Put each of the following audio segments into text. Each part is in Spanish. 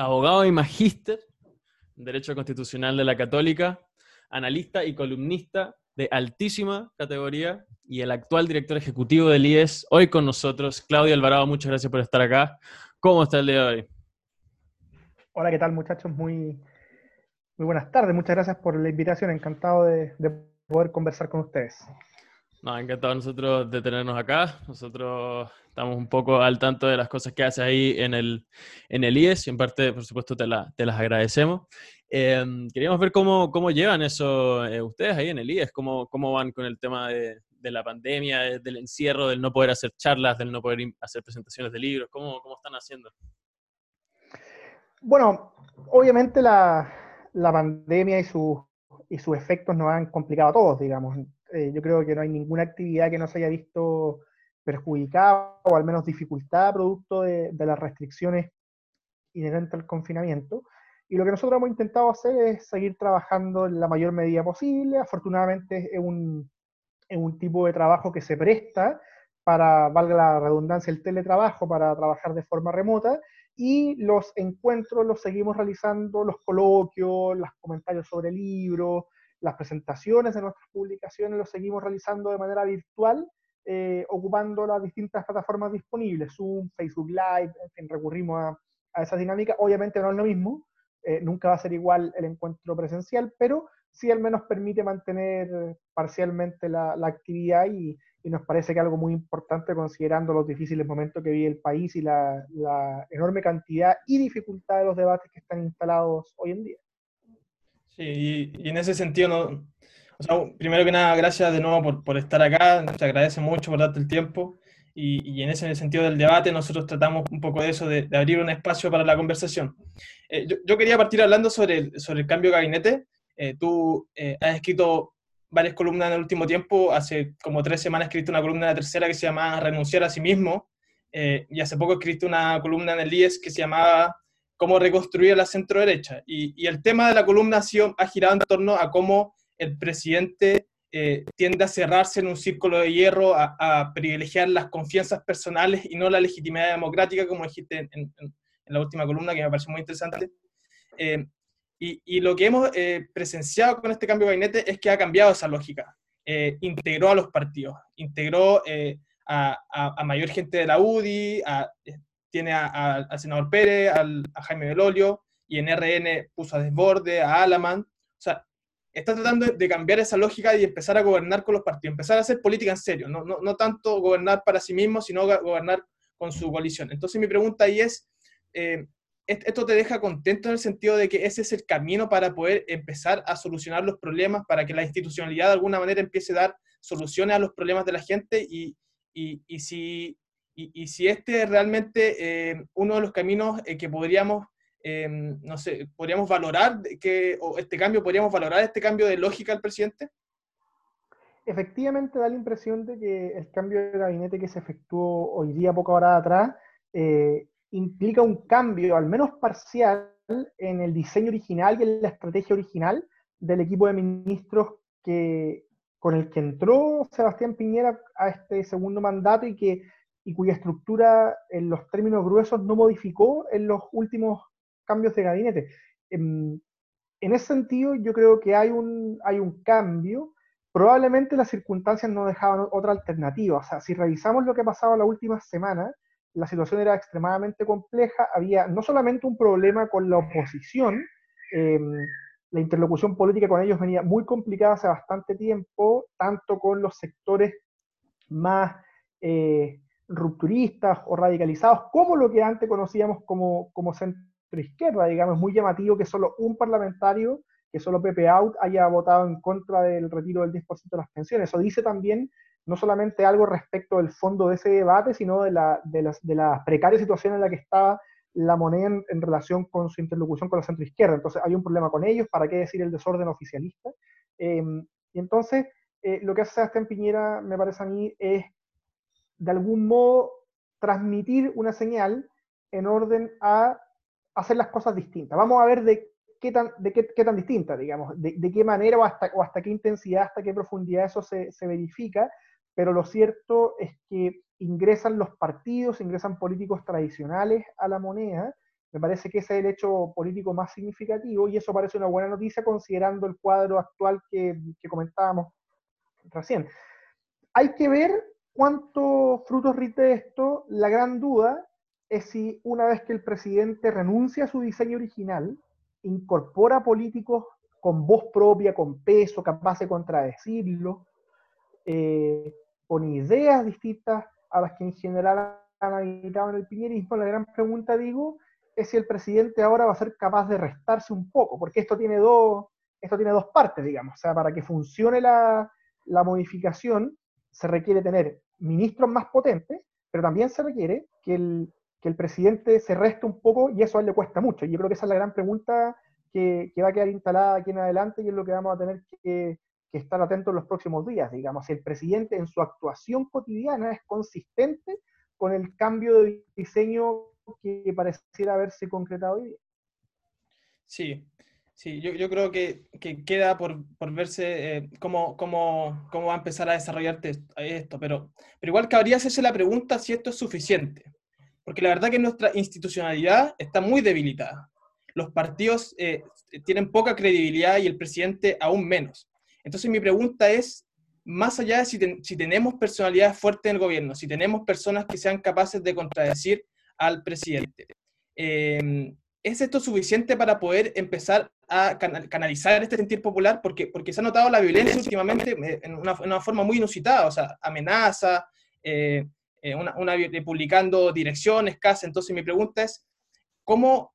abogado y magíster en Derecho Constitucional de la Católica, analista y columnista de altísima categoría y el actual director ejecutivo del IES, hoy con nosotros, Claudio Alvarado, muchas gracias por estar acá. ¿Cómo está el día de hoy? Hola, ¿qué tal muchachos? Muy, muy buenas tardes, muchas gracias por la invitación, encantado de, de poder conversar con ustedes. No, encantado nosotros de tenernos acá. Nosotros estamos un poco al tanto de las cosas que haces ahí en el, en el IES y en parte, por supuesto, te, te las agradecemos. Em, queríamos ver cómo, cómo llevan eso eh, ustedes ahí en el IES, cómo, cómo van con el tema de, de, la pandemia, del encierro, del no poder hacer charlas, del no poder hacer presentaciones de libros, cómo, cómo están haciendo. Bueno, obviamente la, la pandemia y, su, y sus efectos nos han complicado a todos, digamos eh, yo creo que no hay ninguna actividad que no se haya visto perjudicada o al menos dificultada producto de, las restricciones inherentes al confinamiento. Y lo que nosotros hemos intentado hacer es seguir trabajando en la mayor medida posible. Afortunadamente es un, es un tipo de trabajo que se presta para, valga la redundancia, el teletrabajo, para trabajar de forma remota. Y los encuentros los seguimos realizando, los coloquios, los comentarios sobre libros, las presentaciones de nuestras publicaciones los seguimos realizando de manera virtual, eh, ocupando las distintas plataformas disponibles, Zoom, Facebook Live, en fin, recurrimos a, a esa dinámica. Obviamente no es lo mismo, eh, nunca va a ser igual el encuentro presencial, pero sí al menos permite mantener parcialmente la, la actividad y, y, nos parece que algo muy importante considerando los difíciles momentos que vive el país y la, la enorme cantidad y dificultad de los debates que están instalados hoy en día. Sí, y, en ese sentido, no, o sea, primero que nada, gracias de nuevo por, por estar acá, te agradece mucho por darte el tiempo. Y, y, en ese sentido del debate, nosotros tratamos un poco de eso, de, de abrir un espacio para la conversación. Eh, yo, yo, quería partir hablando sobre el, sobre el cambio de gabinete. Eh, tú eh, has escrito varias columnas en el último tiempo, hace como tres semanas escribiste una columna en la tercera que se llama Renunciar a sí mismo, eh, y hace poco escribiste una columna en el IES que se llamaba cómo reconstruir la centro derecha. Y, y, el tema de la columna ha, ha girado en torno a cómo el presidente eh, tiende a cerrarse en un círculo de hierro, a, a, privilegiar las confianzas personales y no la legitimidad democrática, como dijiste en, en, en la última columna, que me pareció muy interesante. Eh, y, y, lo que hemos eh, presenciado con este cambio de gabinete es que ha cambiado esa lógica. Eh, integró a los partidos, integró eh, a, a, a, mayor gente de la UDI, a, tiene al senador Pérez, al, a Jaime Belolio, y en RN puso a Desborde, a Alaman. O sea, está tratando de cambiar esa lógica y empezar a gobernar con los partidos, empezar a hacer política en serio, no, no, no tanto gobernar para sí mismo, sino gobernar con su coalición. Entonces mi pregunta ahí es, eh, ¿esto te deja contento en el sentido de que ese es el camino para poder empezar a solucionar los problemas, para que la institucionalidad de alguna manera empiece a dar soluciones a los problemas de la gente y, y, y si y, y, si este es realmente eh, uno de los caminos eh, que podríamos, eh, no sé, podríamos valorar, que, o este cambio, podríamos valorar este cambio de lógica del presidente. Efectivamente da la impresión de que el cambio de gabinete que se efectuó hoy día, poca hora atrás, eh, implica un cambio, al menos parcial, en el diseño original y en la estrategia original del equipo de ministros que, con el que entró Sebastián Piñera a este segundo mandato y que y cuya estructura en los términos gruesos no modificó en los últimos cambios de gabinete. En, en ese sentido, yo creo que hay un, hay un cambio. Probablemente las circunstancias no dejaban otra alternativa. O sea, si revisamos lo que ha pasado la última semana, la situación era extremadamente compleja. Había no solamente un problema con la oposición, eh, la interlocución política con ellos venía muy complicada hace bastante tiempo, tanto con los sectores más eh, rupturistas o radicalizados, como lo que antes conocíamos como, como centro izquierda, digamos, muy llamativo que solo un parlamentario, que solo Pepe Out, haya votado en contra del retiro del 10% de las pensiones. Eso dice también no solamente algo respecto del fondo de ese debate, sino de la, de las, de la precaria situación en la que estaba la moneda en, relación con su interlocución con la centroizquierda. Entonces hay un problema con ellos, ¿para qué decir el desorden oficialista? Eh, y entonces eh, lo que hace Sebastián Piñera, me parece a mí, es de algún modo transmitir una señal en orden a hacer las cosas distintas. Vamos a ver de qué tan, de qué, qué tan distinta, digamos, de, de, qué manera o hasta, o hasta qué intensidad, hasta qué profundidad eso se, se verifica, pero lo cierto es que ingresan los partidos, ingresan políticos tradicionales a la moneda Me parece que ese es el hecho político más significativo y eso parece una buena noticia considerando el cuadro actual que, que comentábamos recién. Hay que ver cuántos frutos rite esto. La gran duda es si una vez que el presidente renuncia a su diseño original, incorpora políticos con voz propia, con peso, capaz de contradecirlo, eh, con ideas distintas a las que en general han habitado en el piñerismo, la gran pregunta, digo, es si el presidente ahora va a ser capaz de restarse un poco, porque esto tiene dos, esto tiene dos partes, digamos. O sea, para que funcione la, la modificación, se requiere tener ministros más potentes, pero también se requiere que el, que el presidente se reste un poco y eso a él le cuesta mucho. Yo creo que esa es la gran pregunta que, que va a quedar instalada aquí en adelante y es lo que vamos a tener que, que estar atentos en los próximos días. Digamos, si el presidente en su actuación cotidiana es consistente con el cambio de diseño que pareciera haberse concretado hoy. Sí, sí, yo, yo creo que, que, queda por, por verse eh, cómo, cómo, cómo, va a empezar a desarrollarse esto, pero, pero igual cabría hacerse la pregunta si esto es suficiente, porque la verdad que nuestra institucionalidad está muy debilitada. Los partidos eh, tienen poca credibilidad y el presidente aún menos. Entonces mi pregunta es, más allá de si, ten, si, tenemos personalidades fuertes en el gobierno, si tenemos personas que sean capaces de contradecir al presidente, eh, ¿es esto suficiente para poder empezar a canalizar este sentir popular? Porque, porque se ha notado la violencia últimamente eh, en una, en una forma muy inusitada, o sea, amenaza, eh, una, una, publicando direcciones, casas. Entonces mi pregunta es, ¿cómo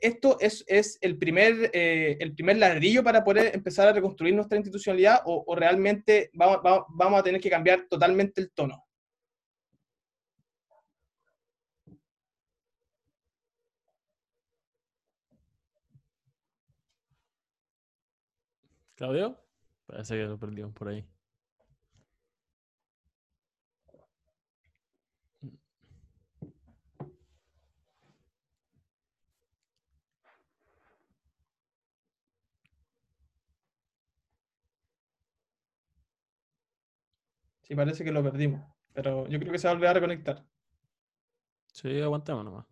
esto es, es el, primer, eh, el primer ladrillo para poder empezar a reconstruir nuestra institucionalidad o, o realmente vamos, vamos, vamos, a tener que cambiar totalmente el tono? Claudio, parece que lo perdimos por ahí. Sí, parece que lo perdimos. Pero yo creo que se va a volver a reconectar. Sí, aguantemos nomás.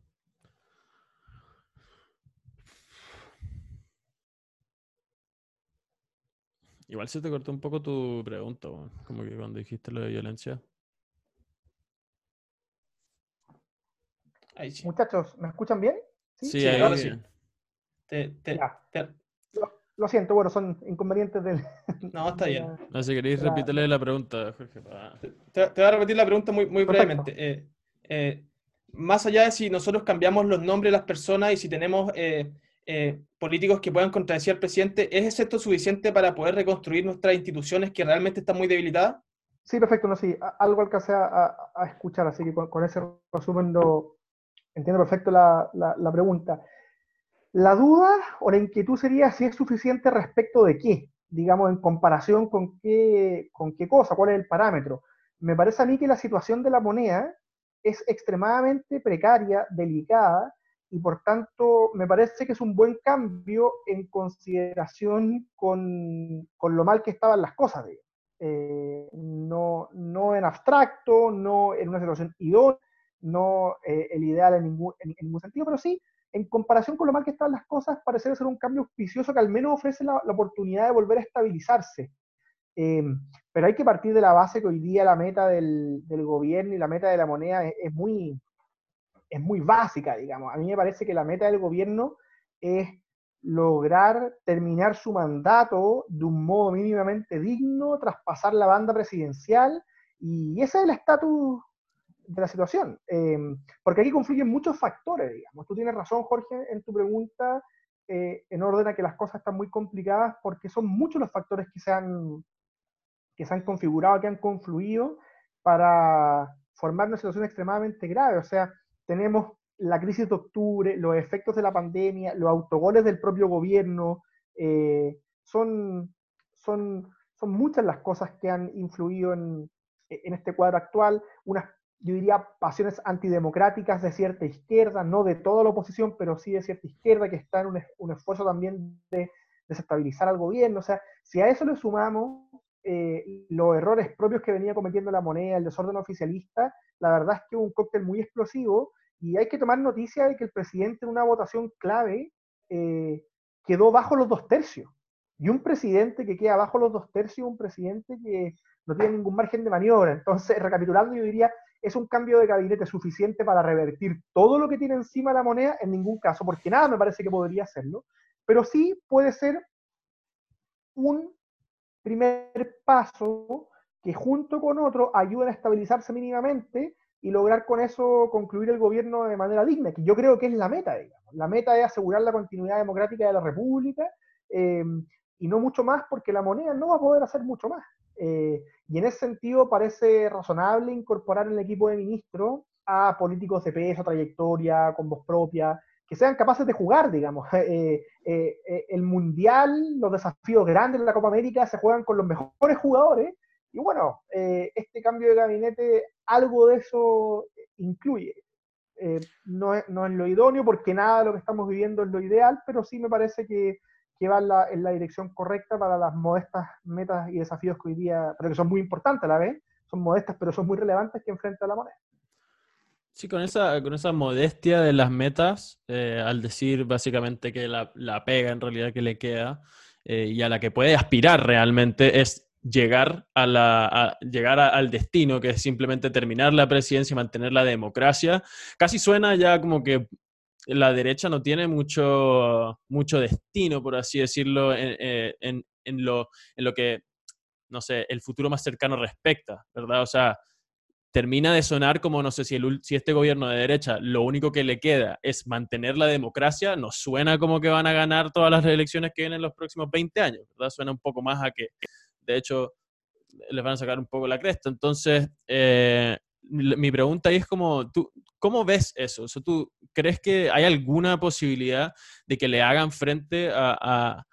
Igual se te cortó un poco tu pregunta, como que cuando dijiste lo de violencia. Sí. Muchachos, ¿me escuchan bien? Sí, sí, sí ahí sí. Te, te, te, lo siento, bueno, son inconvenientes del... No, está bien. No, si queréis, la... repítele la pregunta, Jorge. Te, te, voy a repetir la pregunta muy, muy brevemente. Eh, eh, más allá de si nosotros cambiamos los nombres de las personas y si tenemos eh, eh, políticos que puedan contradecir al presidente, ¿es esto suficiente para poder reconstruir nuestras instituciones que realmente están muy debilitadas? Sí, perfecto, no, sí, algo alcancé a, a, escuchar, así que con, con, ese resumen lo, entiendo perfecto la, la, la pregunta. La duda o la inquietud sería si es suficiente respecto de qué, digamos, en comparación con qué, con qué cosa, cuál es el parámetro. Me parece a mí que la situación de la moneda es extremadamente precaria, delicada, y por tanto me parece que es un buen cambio en consideración con, con lo mal que estaban las cosas. Eh, no, no en abstracto, no en una situación idónea, no eh, el ideal en ningún, en, ningún sentido, pero sí en comparación con lo mal que están las cosas, parece ser un cambio auspicioso que al menos ofrece la, la oportunidad de volver a estabilizarse. Eh, pero hay que partir de la base que hoy día la meta del, del gobierno y la meta de la moneda es, muy, es muy básica, digamos. A mí me parece que la meta del gobierno es lograr terminar su mandato de un modo mínimamente digno, traspasar la banda presidencial, y ese es el estatus de la situación, eh, porque aquí confluyen muchos factores, digamos. Tú tienes razón, Jorge, en tu pregunta, eh, en orden a que las cosas están muy complicadas, porque son muchos los factores que se han, que se han configurado, que han confluido para formar una situación extremadamente grave. O sea, tenemos la crisis de octubre, los efectos de la pandemia, los autogoles del propio gobierno, eh, son, son, son muchas las cosas que han influido en, en este cuadro actual, unas yo diría, pasiones antidemocráticas de cierta izquierda, no de toda la oposición, pero sí de cierta izquierda, que está en un, un esfuerzo también de desestabilizar al gobierno. O sea, si a eso le sumamos eh, los errores propios que venía cometiendo la moneda, el desorden oficialista, la verdad es que un cóctel muy explosivo y hay que tomar noticia de que el presidente en una votación clave eh, quedó bajo los dos tercios. Y un presidente que queda bajo los dos tercios, un presidente que no tiene ningún margen de maniobra. Entonces, recapitulando, yo diría, es un cambio de gabinete suficiente para revertir todo lo que tiene encima la moneda, en ningún caso, porque nada me parece que podría hacerlo, pero sí puede ser un primer paso que junto con otro ayuda a estabilizarse mínimamente y lograr con eso concluir el gobierno de manera digna, que yo creo que es la meta, digamos. La meta es asegurar la continuidad democrática de la República eh, y no mucho más porque la moneda no va a poder hacer mucho más. Eh, y en ese sentido parece razonable incorporar en el equipo de ministros a políticos de peso, trayectoria, con voz propia, que sean capaces de jugar, digamos. Eh, eh, el Mundial, los desafíos grandes de la Copa América se juegan con los mejores jugadores, y bueno, este cambio de gabinete algo de eso incluye. no, es, no es lo idóneo porque nada de lo que estamos viviendo es lo ideal, pero sí me parece que que va en la, dirección correcta para las modestas metas y desafíos que hoy día, pero que son muy importantes a la vez, son modestas pero son muy relevantes que enfrenta la moneda. Sí, con esa, con esa modestia de las metas, eh, al decir básicamente que la, la, pega en realidad que le queda eh, y a la que puede aspirar realmente es llegar, a la, llegar al destino, que es simplemente terminar la presidencia y mantener la democracia. Casi suena ya como que la derecha no tiene mucho, mucho destino, por así decirlo, en, eh, lo, en lo que, no sé, el futuro más cercano respecta, ¿verdad? O sea, termina de sonar como, no sé, si, el, si este gobierno de derecha lo único que le queda es mantener la democracia, nos suena como que van a ganar todas las elecciones que vienen en los próximos 20 años, ¿verdad? Suena un poco más a que, de hecho, les van a sacar un poco la cresta. Entonces, eh, mi pregunta ahí es como, ¿tú, ¿cómo ves eso? ¿Tú crees que hay alguna posibilidad de que le hagan frente a,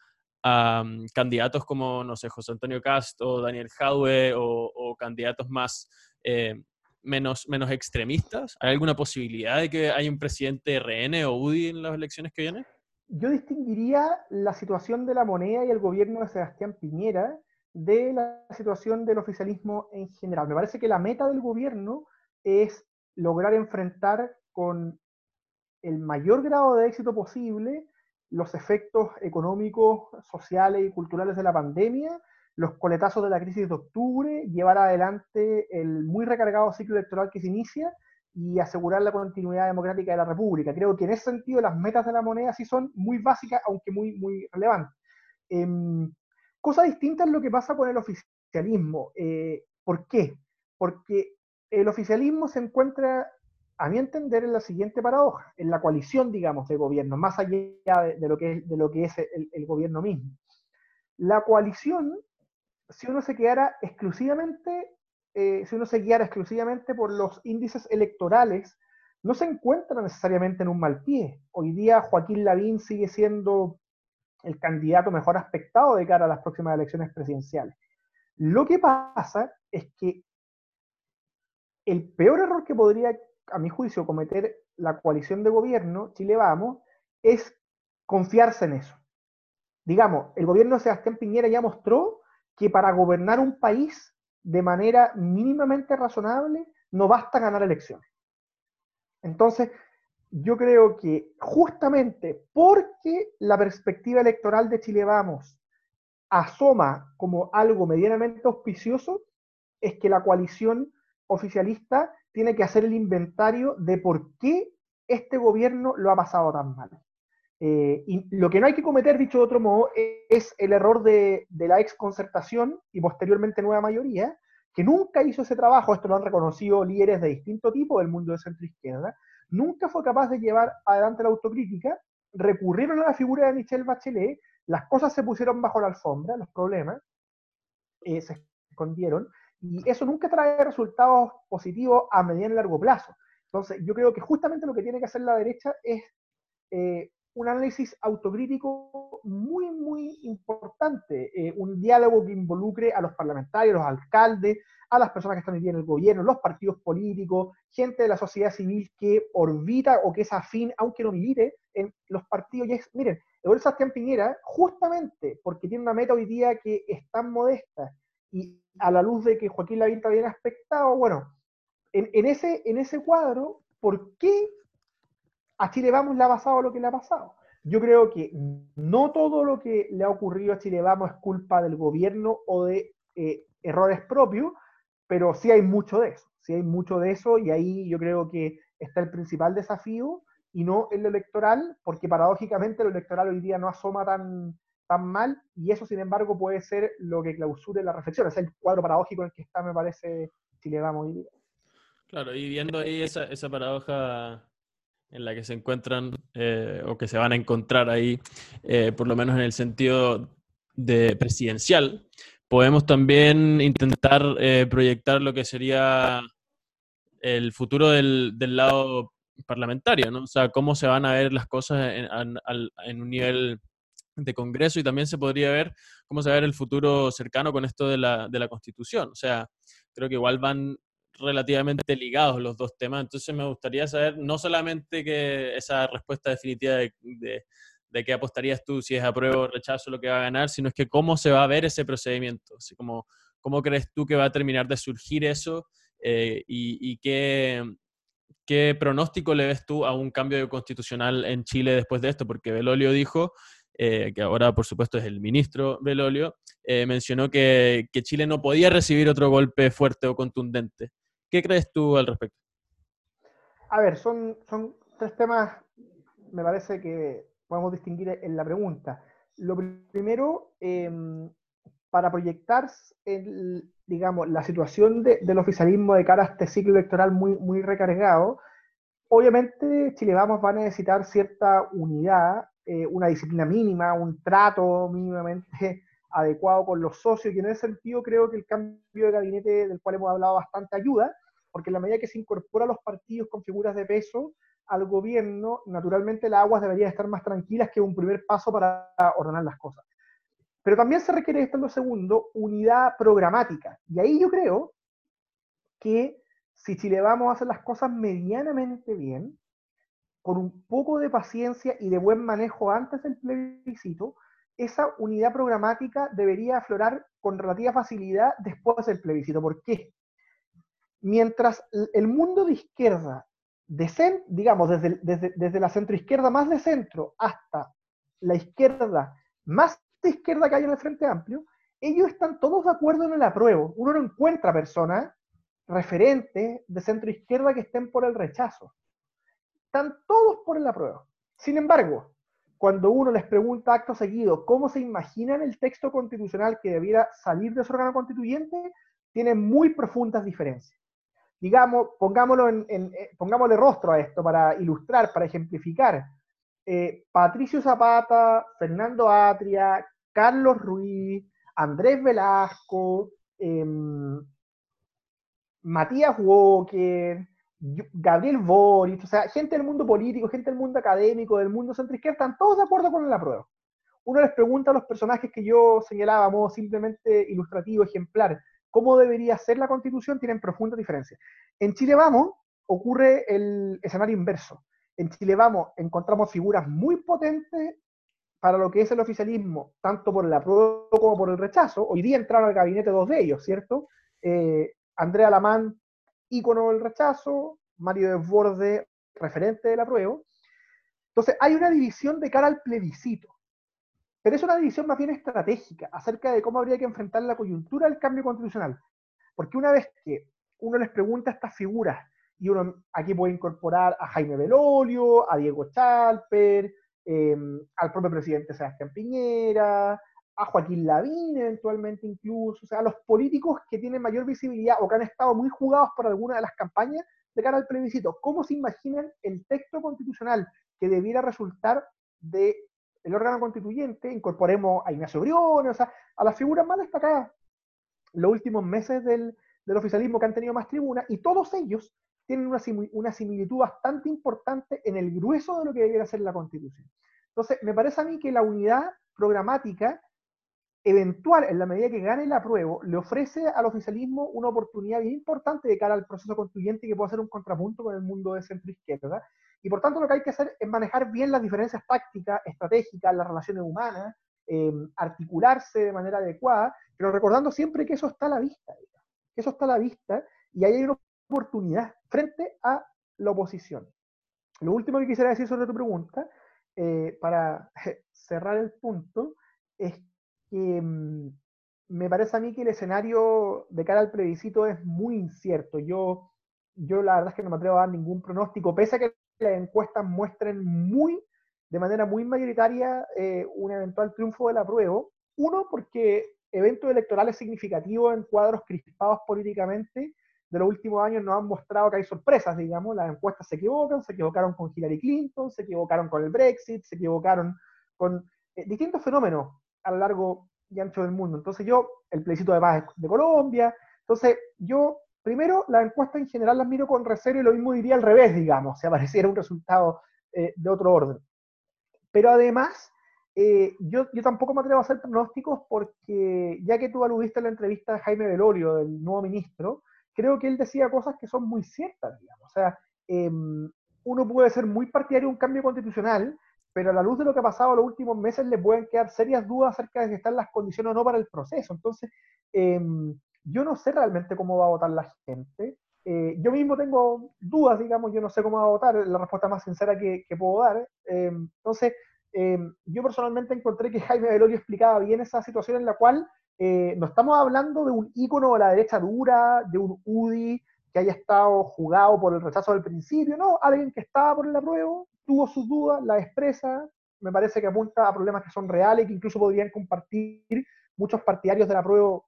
mm, candidatos como, no sé, José Antonio Cast o Daniel Jadwe o, candidatos más eh, menos, menos extremistas? ¿Hay alguna posibilidad de que haya un presidente RN o UDI en las elecciones que vienen? Yo distinguiría la situación de la moneda y el gobierno de Sebastián Piñera de la situación del oficialismo en general. Me parece que la meta del gobierno es lograr enfrentar con el mayor grado de éxito posible los efectos económicos, sociales y culturales de la pandemia, los coletazos de la crisis de octubre, llevar adelante el muy recargado ciclo electoral que se inicia y asegurar la continuidad democrática de la República. Creo que en ese sentido las metas de la moneda sí son muy básicas, aunque muy, muy relevantes. Em, cosa distinta es lo que pasa con el oficialismo. Eh, ¿Por qué? Porque el oficialismo se encuentra, a mi entender, en la siguiente paradoja, en la coalición, digamos, de gobierno, más allá de, lo, que es, el, gobierno mismo. La coalición, si uno se quedara exclusivamente, eh, si uno se guiara exclusivamente por los índices electorales, no se encuentra necesariamente en un mal pie. Hoy día Joaquín Lavín sigue siendo el candidato mejor aspectado de cara a las próximas elecciones presidenciales. Lo que pasa es que el peor error que podría, a mi juicio, cometer la coalición de gobierno, Chile Vamos, es confiarse en eso. Digamos, el gobierno de Sebastián Piñera ya mostró que para gobernar un país de manera mínimamente razonable no basta ganar elecciones. Entonces, yo creo que justamente porque la perspectiva electoral de Chile Vamos asoma como algo medianamente auspicioso, es que la coalición oficialista tiene que hacer el inventario de por qué este gobierno lo ha pasado tan mal. Eh, y lo que no hay que cometer, dicho de otro modo, es el error de, la exconcertación y posteriormente nueva mayoría, que nunca hizo ese trabajo, esto lo han reconocido líderes de distinto tipo del mundo de centro izquierda, nunca fue capaz de llevar adelante la autocrítica, recurrieron a la figura de Michelle Bachelet, las cosas se pusieron bajo la alfombra, los problemas eh, se escondieron, y eso nunca trae resultados positivos a mediano y largo plazo. Entonces, yo creo que justamente lo que tiene que hacer la derecha es eh, un análisis autocrítico muy, muy importante, eh, un diálogo que involucre a los parlamentarios, los alcaldes, a las personas que están hoy en el gobierno, los partidos políticos, gente de la sociedad civil que orbita o que es afín, aunque no milite, en los partidos. Y es, miren, el Sebastián Piñera, justamente porque tiene una meta hoy día que es tan modesta y a la luz de que Joaquín Lavín está bien aspectado, bueno, en, ese, en ese cuadro, ¿por qué a Chile Vamos le ha pasado lo que le ha pasado. Yo creo que no todo lo que le ha ocurrido a Chile Vamos es culpa del gobierno o de eh, errores propios, pero sí hay mucho de eso, sí hay mucho de eso y ahí yo creo que está el principal desafío y no el electoral, porque paradójicamente lo electoral hoy día no asoma tan, tan mal y eso sin embargo puede ser lo que clausure la reflexión, es el cuadro paradójico en el que está me parece Chile Vamos hoy día. Claro, y viendo ahí esa, esa paradoja en la que se encuentran eh, o que se van a encontrar ahí, eh, por lo menos en el sentido de presidencial, podemos también intentar eh, proyectar lo que sería el futuro del, del, lado parlamentario, ¿no? O sea, cómo se van a ver las cosas en, en, un nivel de Congreso y también se podría ver cómo se va a ver el futuro cercano con esto de la, de la Constitución. O sea, creo que igual van relativamente ligados los dos temas, entonces me gustaría saber no solamente que esa respuesta definitiva de, de, qué apostarías tú, si es apruebo o rechazo lo que va a ganar, sino es que cómo se va a ver ese procedimiento, cómo crees tú que va a terminar de surgir eso eh, y, y qué, qué pronóstico le ves tú a un cambio constitucional en Chile después de esto, porque Belolio dijo eh, que ahora por supuesto es el ministro Belolio, eh, mencionó que, que, Chile no podía recibir otro golpe fuerte o contundente. ¿Qué crees tú al respecto? A ver, son, son tres temas, me parece que podemos distinguir en la pregunta. Lo primero, em, para proyectar, el, digamos, la situación del oficialismo de cara a este ciclo electoral muy, muy recargado, obviamente Chile Vamos va a necesitar cierta unidad, eh, una disciplina mínima, un trato mínimamente adecuado con los socios, y en ese sentido creo que el cambio de gabinete del cual hemos hablado bastante ayuda, porque en la medida que se incorpora a los partidos con figuras de peso al gobierno, naturalmente las aguas deberían estar más tranquilas, que un primer paso para ordenar las cosas. Pero también se requiere, esto en lo segundo, unidad programática. Y ahí yo creo que si Chile vamos a hacer las cosas medianamente bien, con un poco de paciencia y de buen manejo antes del plebiscito, esa unidad programática debería aflorar con relativa facilidad después del plebiscito. ¿Por qué? Mientras el mundo de izquierda, de digamos, desde, desde, desde la centroizquierda más de centro hasta la izquierda más de izquierda que hay en el Frente Amplio, ellos están todos de acuerdo en el apruebo. Uno no encuentra personas referentes de centro izquierda que estén por el rechazo. Están todos por el apruebo. Sin embargo, cuando uno les pregunta acto seguido cómo se imaginan el texto constitucional que debiera salir de su órgano constituyente, tienen muy profundas diferencias. Digamos, pongámoslo eh, pongámosle rostro a esto para ilustrar, para ejemplificar. Eh, Patricio Zapata, Fernando Atria, Carlos Ruiz, Andrés Velasco, em, Matías Walker, Gabriel Boric, o sea, gente del mundo político, gente del mundo académico, del mundo centro izquierda, están todos de acuerdo con la prueba. Uno les pregunta a los personajes que yo señalaba, modo simplemente ilustrativo, ejemplar, cómo debería ser la constitución, tienen profundas diferencias. En Chile Vamos ocurre el escenario inverso. En Chile Vamos encontramos figuras muy potentes para lo que es el oficialismo, tanto por el apruebo como por el rechazo. Hoy día entraron al gabinete dos de ellos, ¿cierto? Eh, Andrea Lamán ícono del rechazo, Mario Desborde, referente del apruebo. Entonces, hay una división de cara al plebiscito, pero es una división más bien estratégica acerca de cómo habría que enfrentar la coyuntura del cambio constitucional. Porque una vez que uno les pregunta a estas figuras, y uno aquí puede incorporar a Jaime Belolio, a Diego Chalper, em, al propio presidente Sebastián Piñera, a Joaquín Lavín eventualmente incluso, o sea, a los políticos que tienen mayor visibilidad o que han estado muy jugados por alguna de las campañas de cara al plebiscito. ¿Cómo se imaginan el texto constitucional que debiera resultar del el órgano constituyente? Incorporemos a Ignacio Briones, o sea, a las figuras más destacadas los últimos meses del, del oficialismo que han tenido más tribuna, y todos ellos tienen una, una similitud bastante importante en el grueso de lo que debiera ser la constitución. Entonces, me parece a mí que la unidad programática eventual, en la medida que gane el apruebo, le ofrece al oficialismo una oportunidad bien importante de cara al proceso constituyente que puede ser un contrapunto con el mundo de centro izquierda. Y por tanto lo que hay que hacer es manejar bien las diferencias tácticas, estratégicas, las relaciones humanas, eh, articularse de manera adecuada, pero recordando siempre que eso está a la vista, que eso está a la vista y ahí hay una oportunidad frente a la oposición. lo último que quisiera decir sobre tu pregunta, eh, para cerrar el punto, es mm, me parece a mí que el escenario de cara al plebiscito es muy incierto. Yo, yo la verdad es que no me atrevo a dar ningún pronóstico, pese a que las encuestas muestren muy, de manera muy mayoritaria eh, un eventual triunfo del apruebo. Uno, porque eventos electorales significativos en cuadros crispados políticamente de los últimos años nos han mostrado que hay sorpresas, digamos, las encuestas se equivocan, se equivocaron con Hillary Clinton, se equivocaron con el Brexit, se equivocaron con eh, distintos fenómenos a lo largo y ancho del mundo. Entonces yo, el plebiscito de paz de Colombia, entonces yo, primero, las encuestas en general las miro con recelo y lo mismo diría al revés, digamos, si apareciera un resultado eh, de otro orden. Pero además, eh, yo, yo, tampoco me atrevo a hacer pronósticos porque, ya que tú aludiste en la entrevista de Jaime Velorio, del nuevo ministro, creo que él decía cosas que son muy ciertas, digamos. O sea, em, uno puede ser muy partidario de un cambio constitucional, pero a la luz de lo que ha pasado los últimos meses le pueden quedar serias dudas acerca de si están las condiciones o no para el proceso. Entonces, em, yo no sé realmente cómo va a votar la gente. Eh, yo mismo tengo dudas, digamos, yo no sé cómo va a votar, la respuesta más sincera que, puedo dar. Em, entonces, yo personalmente encontré que Jaime Velorio explicaba bien esa situación en la cual eh, no estamos hablando de un ícono de la derecha dura, de un UDI que haya estado jugado por el rechazo del principio, no, alguien que estaba por el apruebo, tuvo sus dudas, la expresa, me parece que apunta a problemas que son reales, que incluso podrían compartir muchos partidarios del apruebo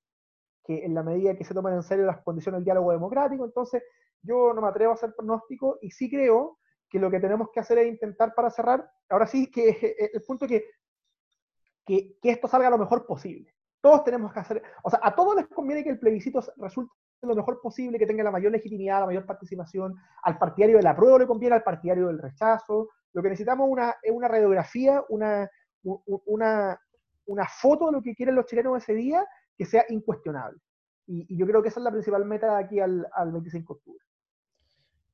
que en la medida que se tomen en serio las condiciones del diálogo democrático, entonces yo no me atrevo a hacer pronóstico y sí creo que lo que tenemos que hacer es intentar para cerrar, ahora sí que el punto que, que, que esto salga lo mejor posible. Todos tenemos que hacer, o sea, a todos les conviene que el plebiscito resulte lo mejor posible, que tenga la mayor legitimidad, la mayor participación. Al partidario del apruebo le conviene, al partidario del rechazo. Lo que necesitamos una, es una radiografía, una, una, una foto de lo que quieren los chilenos ese día que sea incuestionable. Y, yo creo que esa es la principal meta de aquí al, al 25 de octubre.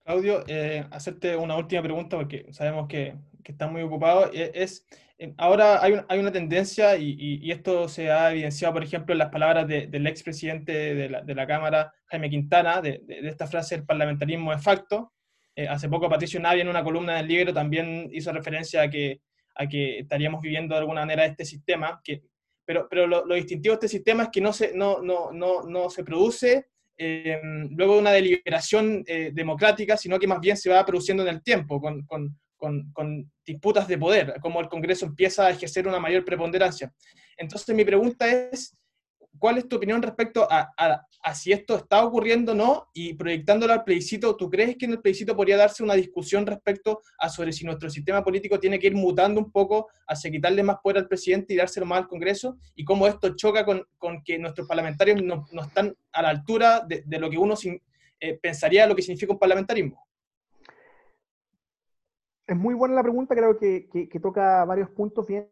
Claudio, eh, hacerte una última pregunta porque sabemos que, que estás muy ocupado. E, es, eh, ahora hay, hay, una tendencia y, y, esto se ha evidenciado, por ejemplo, en las palabras de, del expresidente de la, de la Cámara, Jaime Quintana, de, de, esta frase, el parlamentarismo de facto. Eh, hace poco Patricio Navia en una columna del libro también hizo referencia a que, a que estaríamos viviendo de alguna manera este sistema, que, pero, pero lo, lo distintivo de este sistema es que no se, no, no, no, no se produce eh, luego de una deliberación eh, democrática, sino que más bien se va produciendo en el tiempo, con, con, con, con, disputas de poder, como el Congreso empieza a ejercer una mayor preponderancia. Entonces mi pregunta es, ¿cuál es tu opinión respecto a, a, a, si esto está ocurriendo o no? Y proyectándolo al plebiscito, ¿tú crees que en el plebiscito podría darse una discusión respecto a sobre si nuestro sistema político tiene que ir mutando un poco hacia quitarle más poder al presidente y dárselo más al Congreso? Y cómo esto choca con, que nuestros parlamentarios no, están a la altura de, de lo que uno sin, eh, pensaría lo que significa un parlamentarismo. Es muy buena la pregunta, creo que, toca varios puntos bien,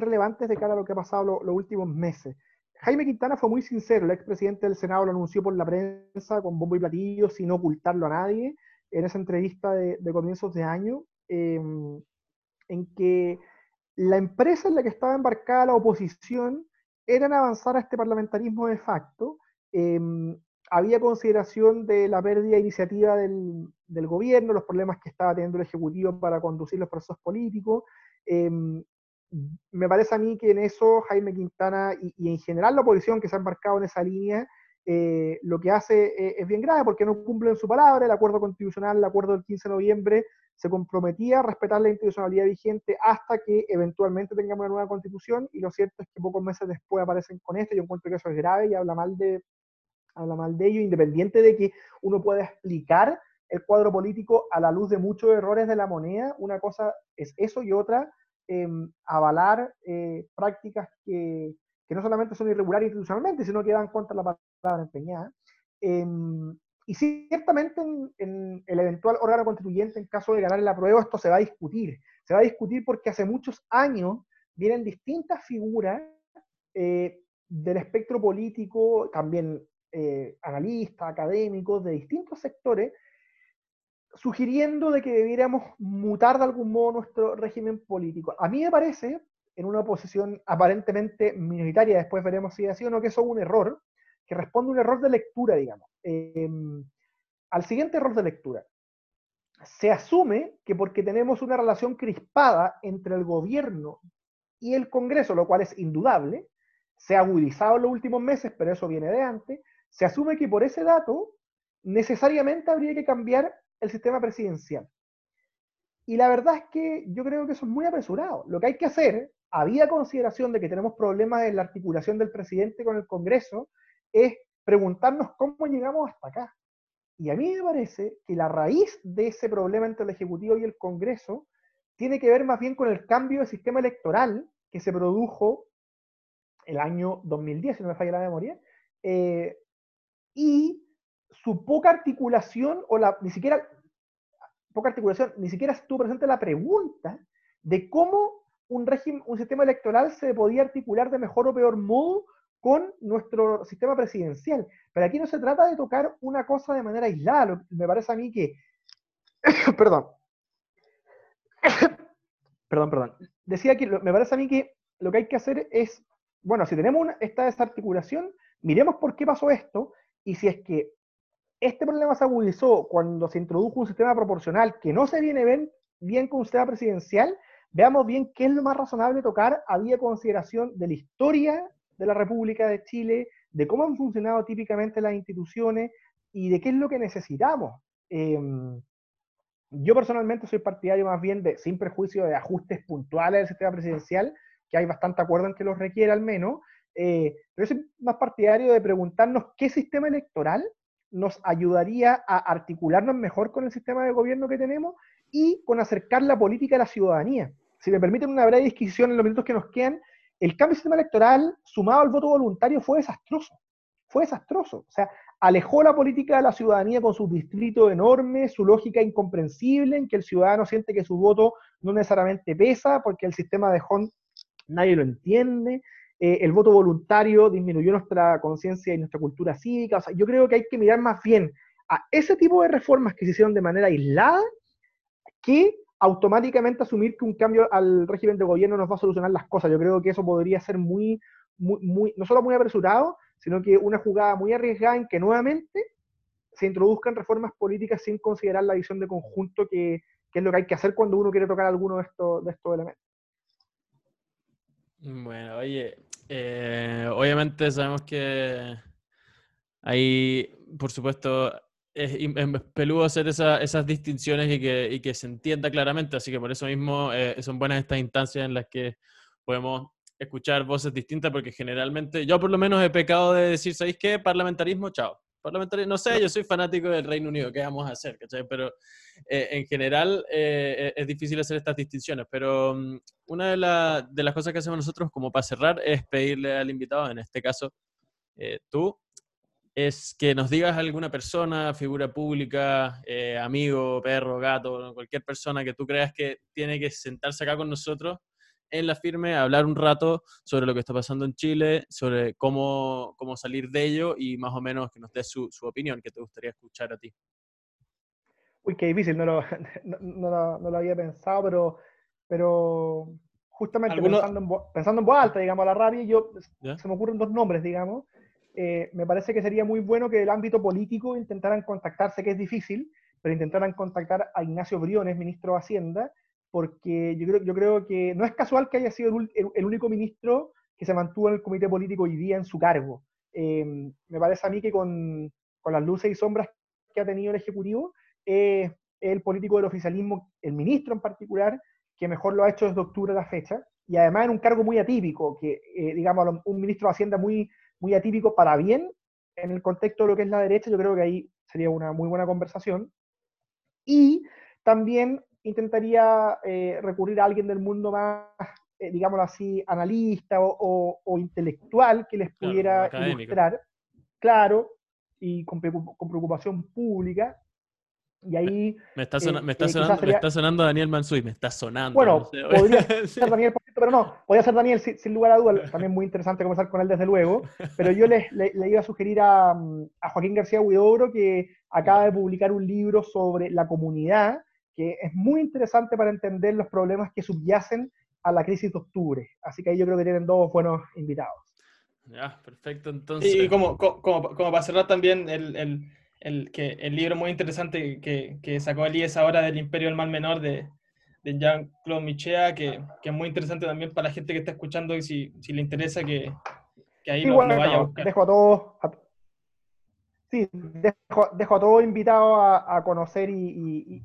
relevantes de cara a lo que ha pasado lo, los últimos meses. Jaime Quintana fue muy sincero, el expresidente del Senado lo anunció por la prensa con bombo y platillo, sin ocultarlo a nadie, en esa entrevista de, comienzos de año, eh, en que la empresa en la que estaba embarcada la oposición era en avanzar a este parlamentarismo de facto. Eh, había consideración de la pérdida de iniciativa del, del, gobierno, los problemas que estaba teniendo el Ejecutivo para conducir los procesos políticos. Eh, me parece a mí que en eso Jaime Quintana y, y, en general la oposición que se ha embarcado en esa línea, eh, lo que hace eh, es bien grave porque no cumplen su palabra, el acuerdo constitucional, el acuerdo del 15 de noviembre, se comprometía a respetar la institucionalidad vigente hasta que eventualmente tengamos una nueva constitución y lo cierto es que pocos meses después aparecen con esto, yo encuentro que eso es grave y habla mal de, habla mal de ello, independiente de que uno pueda explicar el cuadro político a la luz de muchos errores de la moneda, una cosa es eso y otra eh, avalar eh, prácticas que, no solamente son irregulares institucionalmente, sino que dan de la palabra empeñada. Eh, y ciertamente en, en, el eventual órgano constituyente, en caso de ganar el apruebo, esto se va a discutir. Se va a discutir porque hace muchos años vienen distintas figuras eh, del espectro político, también eh, analistas, académicos de distintos sectores, sugiriendo de que debiéramos mutar de algún modo nuestro régimen político. A mí me parece, en una posición aparentemente minoritaria, después veremos si es así o no, que eso es un error, que responde a un error de lectura, digamos. Eh, al siguiente error de lectura. se asume que porque tenemos una relación crispada entre el gobierno y el Congreso, lo cual es indudable, se ha agudizado en los últimos meses, pero eso viene de antes, se asume que por ese dato necesariamente habría que cambiar el sistema presidencial. Y la verdad es que yo creo que eso es muy apresurado. Lo que hay que hacer, había consideración de que tenemos problemas en la articulación del presidente con el Congreso, es preguntarnos cómo llegamos hasta acá. Y a mí me parece que la raíz de ese problema entre el Ejecutivo y el Congreso tiene que ver más bien con el cambio de sistema electoral que se produjo el año 2010, si no me falla la memoria, eh, y su poca articulación, o la, ni siquiera, poca articulación, ni siquiera estuvo presente la pregunta de cómo un régimen, un sistema electoral se podía articular de mejor o peor modo con nuestro sistema presidencial. Pero aquí no se trata de tocar una cosa de manera aislada. Me parece a mí que, perdón, perdón, perdón. Decía que me parece a mí que lo que hay que hacer es, bueno, si tenemos esta desarticulación, miremos por qué pasó esto y si es que este problema se agudizó cuando se introdujo un sistema proporcional que no se viene bien, bien con un sistema presidencial, veamos bien qué es lo más razonable tocar había consideración de la historia de la República de Chile, de cómo han funcionado típicamente las instituciones y de qué es lo que necesitamos. Em, yo personalmente soy partidario más bien de, sin prejuicio, de ajustes puntuales del sistema presidencial, que hay bastante acuerdo en que los requiere al menos, eh, pero soy más partidario de preguntarnos qué sistema electoral nos ayudaría a articularnos mejor con el sistema de gobierno que tenemos y con acercar la política a la ciudadanía. Si me permiten una breve discusión en los minutos que nos quedan, el cambio de sistema electoral sumado al voto voluntario fue desastroso. Fue desastroso. O sea, alejó la política de la ciudadanía con su distrito enorme, su lógica incomprensible, en que el ciudadano siente que su voto no necesariamente pesa porque el sistema de HON nadie lo entiende. Eh, el voto voluntario disminuyó nuestra conciencia y nuestra cultura cívica. O sea, yo creo que hay que mirar más bien a ese tipo de reformas que se hicieron de manera aislada que automáticamente asumir que un cambio al régimen de gobierno nos va a solucionar las cosas. Yo creo que eso podría ser muy, muy, muy, no solo muy apresurado, sino que una jugada muy arriesgada en que nuevamente se introduzcan reformas políticas sin considerar la visión de conjunto que, que es lo que hay que hacer cuando uno quiere tocar alguno de estos, de estos elementos. Bueno, oye, eh, obviamente sabemos que hay, por supuesto, es, peludo hacer esas distinciones y que, y que, se entienda claramente, así que por eso mismo eh, son buenas estas instancias en las que podemos escuchar voces distintas, porque generalmente yo por lo menos he pecado de decir, ¿sabéis qué? Parlamentarismo, chao. No sé, yo soy fanático del Reino Unido, ¿qué vamos a hacer? Pero eh, en general eh, es difícil hacer estas distinciones, pero um, una de, las cosas que hacemos nosotros como para cerrar es pedirle al invitado, en este caso tú, es que nos digas alguna persona, figura pública, eh, amigo, perro, gato, cualquier persona que tú creas que tiene que sentarse acá con nosotros en la firme, a hablar un rato sobre lo que está pasando en Chile, sobre cómo, cómo salir de ello y más o menos que nos dé su, su opinión, que te gustaría escuchar a ti. Uy, qué difícil, no lo, no, lo, había pensado, pero, pero justamente pensando en, pensando en voz alta, digamos, a la rabia, yo, se me ocurren dos nombres, digamos. Eh, me parece que sería muy bueno que el ámbito político intentaran contactarse, que es difícil, pero intentaran contactar a Ignacio Briones, ministro de Hacienda, porque yo creo, yo creo que no es casual que haya sido el, único ministro que se mantuvo en el comité político hoy día en su cargo. Em, me parece a mí que con, con, las luces y sombras que ha tenido el Ejecutivo, es el político del oficialismo, el ministro en particular, que mejor lo ha hecho desde octubre a la fecha, y además en un cargo muy atípico, que eh, digamos, un ministro de Hacienda muy, muy atípico para bien en el contexto de lo que es la derecha, yo creo que ahí sería una muy buena conversación. Y también intentaría eh, recurrir a alguien del mundo más, eh, digámoslo así, analista o, intelectual que les pudiera ilustrar, claro, y con, con preocupación pública, y ahí. Me está, eh, me está, sonando, me está sonando Daniel Mansuy, me está sonando. Bueno, podría ser Daniel, pero no, podría ser Daniel sin, lugar a dudas. También muy interesante conversar con él, desde luego. Pero yo le, le, iba a sugerir a, a, Joaquín García Huidobro que acaba de publicar un libro sobre la comunidad, que es muy interesante para entender los problemas que subyacen a la crisis de octubre. Así que ahí yo creo que tienen dos buenos invitados. Ya, perfecto. Entonces. Y como, como, como para cerrar también el el, que, el libro muy interesante que, que sacó Elías ahora del Imperio del Mal Menor de, de Jean-Claude Michea, que, que, es muy interesante también para la gente que está escuchando y si, si le interesa que, que ahí lo, vaya a buscar. Dejo a todos, sí, dejo, dejo, a todos invitados a, a conocer y, y,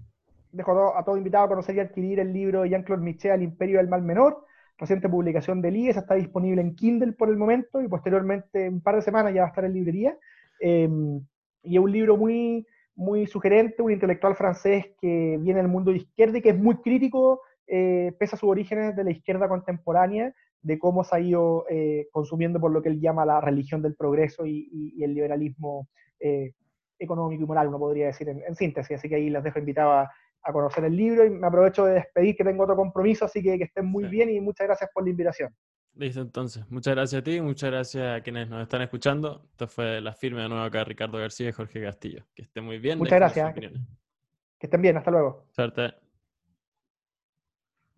dejo a todo invitados a conocer y adquirir el libro de Jean-Claude Michea, El Imperio del Mal Menor, reciente publicación de IES, está disponible en Kindle por el momento y posteriormente, un par de semanas, ya va a estar en librería. Eh, y es un libro muy, muy sugerente, un intelectual francés que viene del mundo de izquierda y que es muy crítico, eh, pese a sus orígenes de la izquierda contemporánea, de cómo se ha ido eh, consumiendo por lo que él llama la religión del progreso y, el liberalismo eh, económico y moral, uno podría decir en, síntesis. Así que ahí les dejo invitado a, conocer el libro y me aprovecho de despedir que tengo otro compromiso, así que que estén muy sí. bien y muchas gracias por la invitación. Listo, entonces. Muchas gracias a ti, muchas gracias a quienes nos están escuchando. Esto fue la firme de nuevo acá, Ricardo García y Jorge Castillo. Que estén muy bien. Muchas gracias. Que estén bien, hasta luego. Suerte.